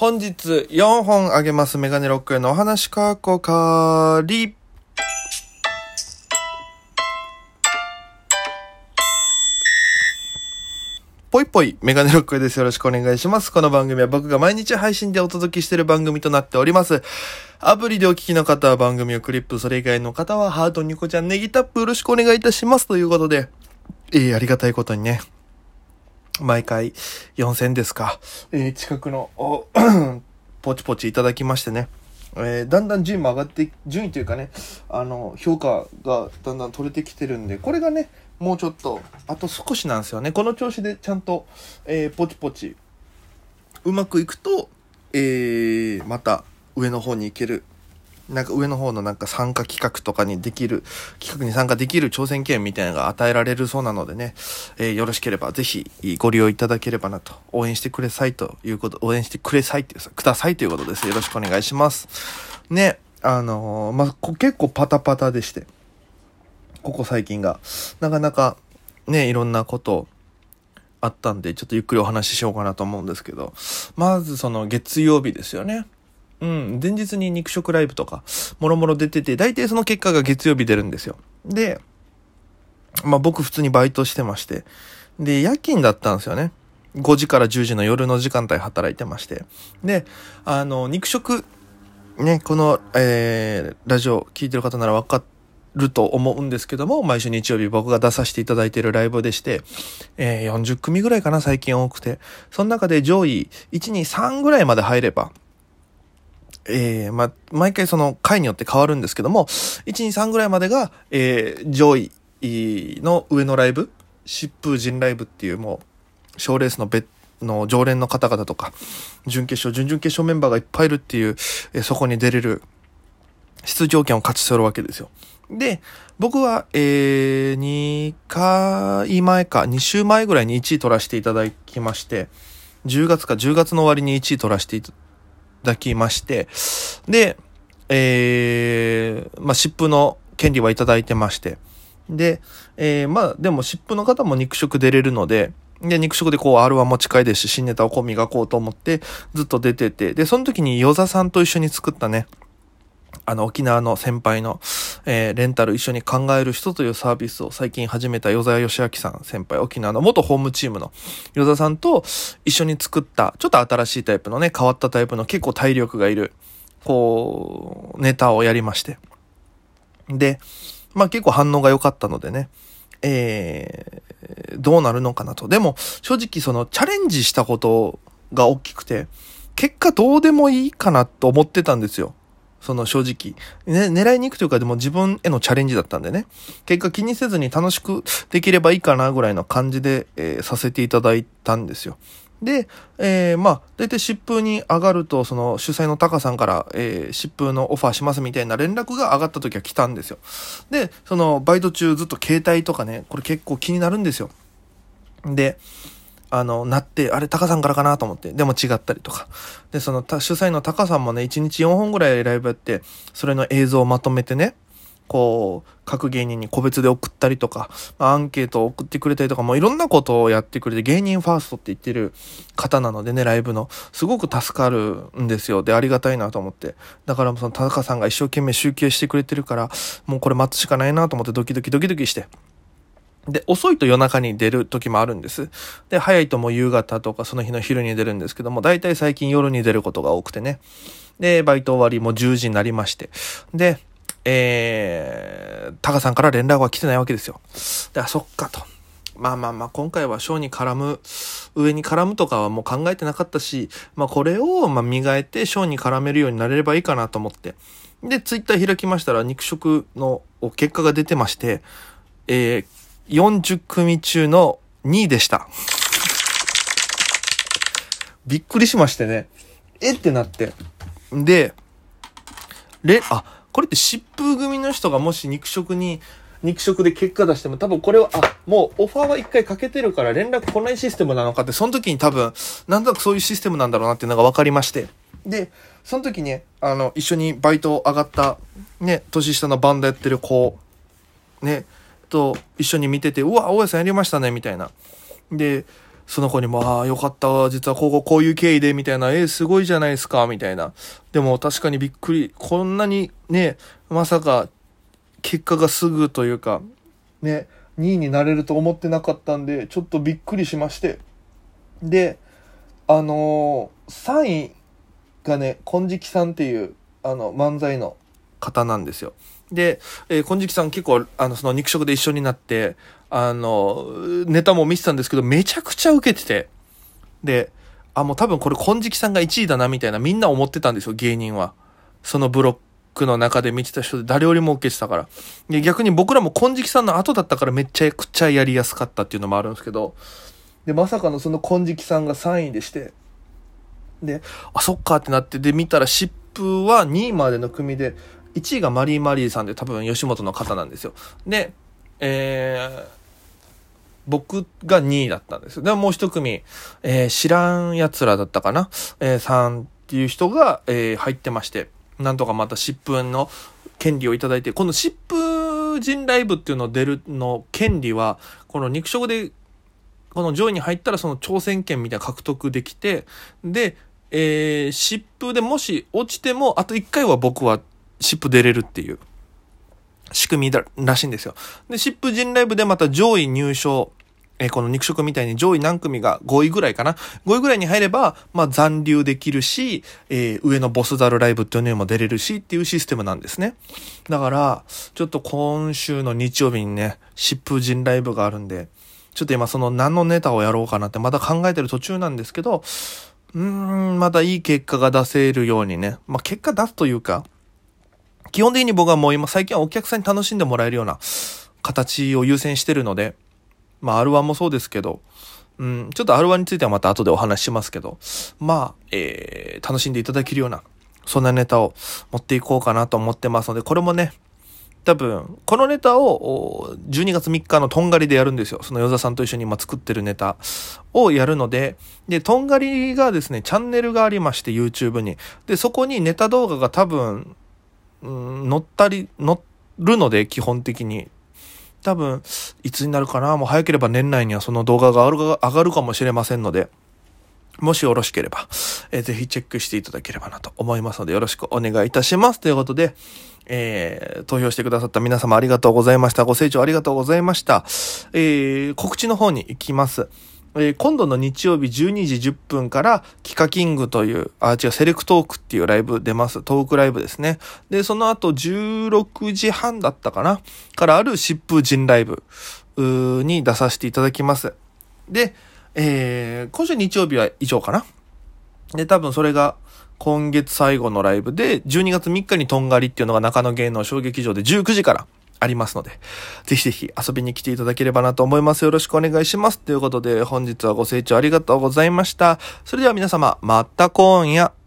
本日4本あげますメガネロックへのお話かこかり。ぽいぽい、メガネロックです。よろしくお願いします。この番組は僕が毎日配信でお届けしている番組となっております。アプリでお聞きの方は番組をクリップ、それ以外の方はハート、ニコちゃん、ネギタップよろしくお願いいたします。ということで、えー、ありがたいことにね、毎回4000ですか、えー、近くの、ポチポチいただきましてね、えー、だんだん順位も上がって、順位というかね、あの、評価がだんだん取れてきてるんで、これがね、もうちょっと、あと少しなんですよね。この調子でちゃんと、えー、ポチポチ、うまくいくと、えー、また上の方に行ける。なんか上の方のなんか参加企画とかにできる、企画に参加できる挑戦権みたいなのが与えられるそうなのでね、えー、よろしければぜひご利用いただければなと、応援してくれさいということ、応援してくれさいっていう、くださいということです。よろしくお願いします。ね、あのー、まあ、結構パタパタでして。ここ最近が。なかなかね、いろんなことあったんで、ちょっとゆっくりお話ししようかなと思うんですけど、まずその月曜日ですよね。うん、前日に肉食ライブとか、もろもろ出てて、大体その結果が月曜日出るんですよ。で、まあ僕普通にバイトしてまして、で、夜勤だったんですよね。5時から10時の夜の時間帯働いてまして。で、あの、肉食、ね、この、えー、ラジオ聞いてる方なら分かると思うんですけども、毎週日曜日僕が出させていただいているライブでして、えー、40組ぐらいかな、最近多くて。その中で上位1、2、3ぐらいまで入れば、えー、まあ、毎回その回によって変わるんですけども、1、2、3ぐらいまでが、えー、上位の上のライブ、疾風陣ライブっていうもう、賞レースの別の常連の方々とか、準決勝、準々決勝メンバーがいっぱいいるっていう、えー、そこに出れる出場権を勝ち取るわけですよ。で、僕は、えー、2回前か、2週前ぐらいに1位取らせていただきまして、10月か10月の終わりに1位取らせてだきまして、で、えー、まあ、湿布の権利はいただいてまして、で、えー、まあ、でも湿布の方も肉食出れるので、で、肉食でこう R1 も近いですし、新ネタをこう磨こうと思ってずっと出てて、で、その時にヨザさんと一緒に作ったね、あの、沖縄の先輩の、えー、レンタル一緒に考える人というサービスを最近始めた与沢義明さん先輩、沖縄の元ホームチームの与沢さんと一緒に作った、ちょっと新しいタイプのね、変わったタイプの結構体力がいる、こう、ネタをやりまして。で、まあ結構反応が良かったのでね、えー、どうなるのかなと。でも、正直そのチャレンジしたことが大きくて、結果どうでもいいかなと思ってたんですよ。その正直。ね、狙いに行くというかでも自分へのチャレンジだったんでね。結果気にせずに楽しくできればいいかなぐらいの感じで、えー、させていただいたんですよ。で、えー、まあ、大体疾風に上がると、その主催のタカさんから、えー、疾風のオファーしますみたいな連絡が上がった時は来たんですよ。で、そのバイト中ずっと携帯とかね、これ結構気になるんですよ。で、あの、なって、あれ、タカさんからかなと思って、でも違ったりとか。で、その、主催のタカさんもね、1日4本ぐらいライブやって、それの映像をまとめてね、こう、各芸人に個別で送ったりとか、アンケートを送ってくれたりとか、もういろんなことをやってくれて、芸人ファーストって言ってる方なのでね、ライブの。すごく助かるんですよ。で、ありがたいなと思って。だからその田中さんが一生懸命集計してくれてるから、もうこれ待つしかないなと思ってドキドキドキドキして。で、遅いと夜中に出る時もあるんです。で、早いともう夕方とかその日の昼に出るんですけども、大体最近夜に出ることが多くてね。で、バイト終わりも10時になりまして。で、えー、タカさんから連絡は来てないわけですよ。で、あ、そっかと。まあまあまあ、今回はショーに絡む、上に絡むとかはもう考えてなかったし、まあこれをま磨いてショーに絡めるようになれればいいかなと思って。で、ツイッター開きましたら肉食の結果が出てまして、えー、40組中の2位でした。びっくりしましてね。えってなって。で、れ、あ、これって疾風組の人がもし肉食に、肉食で結果出しても多分これは、あ、もうオファーは一回かけてるから連絡来ないシステムなのかって、その時に多分、なんとなくそういうシステムなんだろうなっていうのが分かりまして。で、その時ね、あの、一緒にバイト上がった、ね、年下のバンドやってる子、ね、と一緒に見てて、うわ、大家さんやりましたね、みたいな。で、その子にも、ああ、よかった、実はこここういう経緯で、みたいな、えー、すごいじゃないですか、みたいな。でも確かにびっくり、こんなにね、まさか、結果がすぐというか、ね、2位になれると思ってなかったんで、ちょっとびっくりしまして。で、あのー、3位がね、金色さんっていう、あの、漫才の方なんですよ。で、えー、金色さん結構、あの、その肉食で一緒になって、あの、ネタも見てたんですけど、めちゃくちゃ受けてて。で、あ、もう多分これ金色さんが1位だな、みたいな、みんな思ってたんですよ、芸人は。そのブロックの中で見てた人で誰よりも受けてたから。で、逆に僕らも金色さんの後だったからめっちゃくちゃやりやすかったっていうのもあるんですけど、で、まさかのその金色さんが3位でして、で、あ、そっかってなって、で、見たら湿布は2位までの組で、1位がマリーマリーさんで多分吉本の方なんですよ。で、えー、僕が2位だったんですよ。でももう一組、えー、知らん奴らだったかな？えー、3っていう人が、えー、入ってまして、なんとかまた疾風の権利をいただいて、この疾風人ライブっていうのを出るの権利は、この肉食で、この上位に入ったらその挑戦権みたいな獲得できて、で、えー、疾風でもし落ちても、あと1回は僕はシップ出れるっていう仕組みだらしいんですよ。で、シップ人ライブでまた上位入賞、えー、この肉食みたいに上位何組が5位ぐらいかな ?5 位ぐらいに入れば、まあ残留できるし、えー、上のボスザルライブっていうのにも出れるしっていうシステムなんですね。だから、ちょっと今週の日曜日にね、シップ人ライブがあるんで、ちょっと今その何のネタをやろうかなってまだ考えてる途中なんですけど、うーん、まだいい結果が出せるようにね、まあ結果出すというか、基本的に僕はもう今最近はお客さんに楽しんでもらえるような形を優先してるので、まあ R1 もそうですけど、うん、ちょっと R1 についてはまた後でお話ししますけど、まあ、えー、楽しんでいただけるような、そんなネタを持っていこうかなと思ってますので、これもね、多分、このネタを12月3日のとんがりでやるんですよ。その与座さんと一緒に今作ってるネタをやるので、で、とんがりがですね、チャンネルがありまして、YouTube に。で、そこにネタ動画が多分、うん、乗ったり、乗るので、基本的に。多分、いつになるかなもう早ければ年内にはその動画が上がるかもしれませんので、もしよろしければ、えー、ぜひチェックしていただければなと思いますので、よろしくお願いいたします。ということで、えー、投票してくださった皆様ありがとうございました。ご清聴ありがとうございました。えー、告知の方に行きます。えー、今度の日曜日12時10分から、キカキングという、あ、違う、セレクトークっていうライブ出ます。トークライブですね。で、その後16時半だったかな？からある疾風人ライブに出させていただきます。で、えー、今週日曜日は以上かな？で、多分それが今月最後のライブで、12月3日にとんがりっていうのが中野芸能小劇場で19時からありますので、ぜひぜひ遊びに来ていただければなと思います。よろしくお願いします。ということで、本日はご清聴ありがとうございました。それでは皆様、また今夜。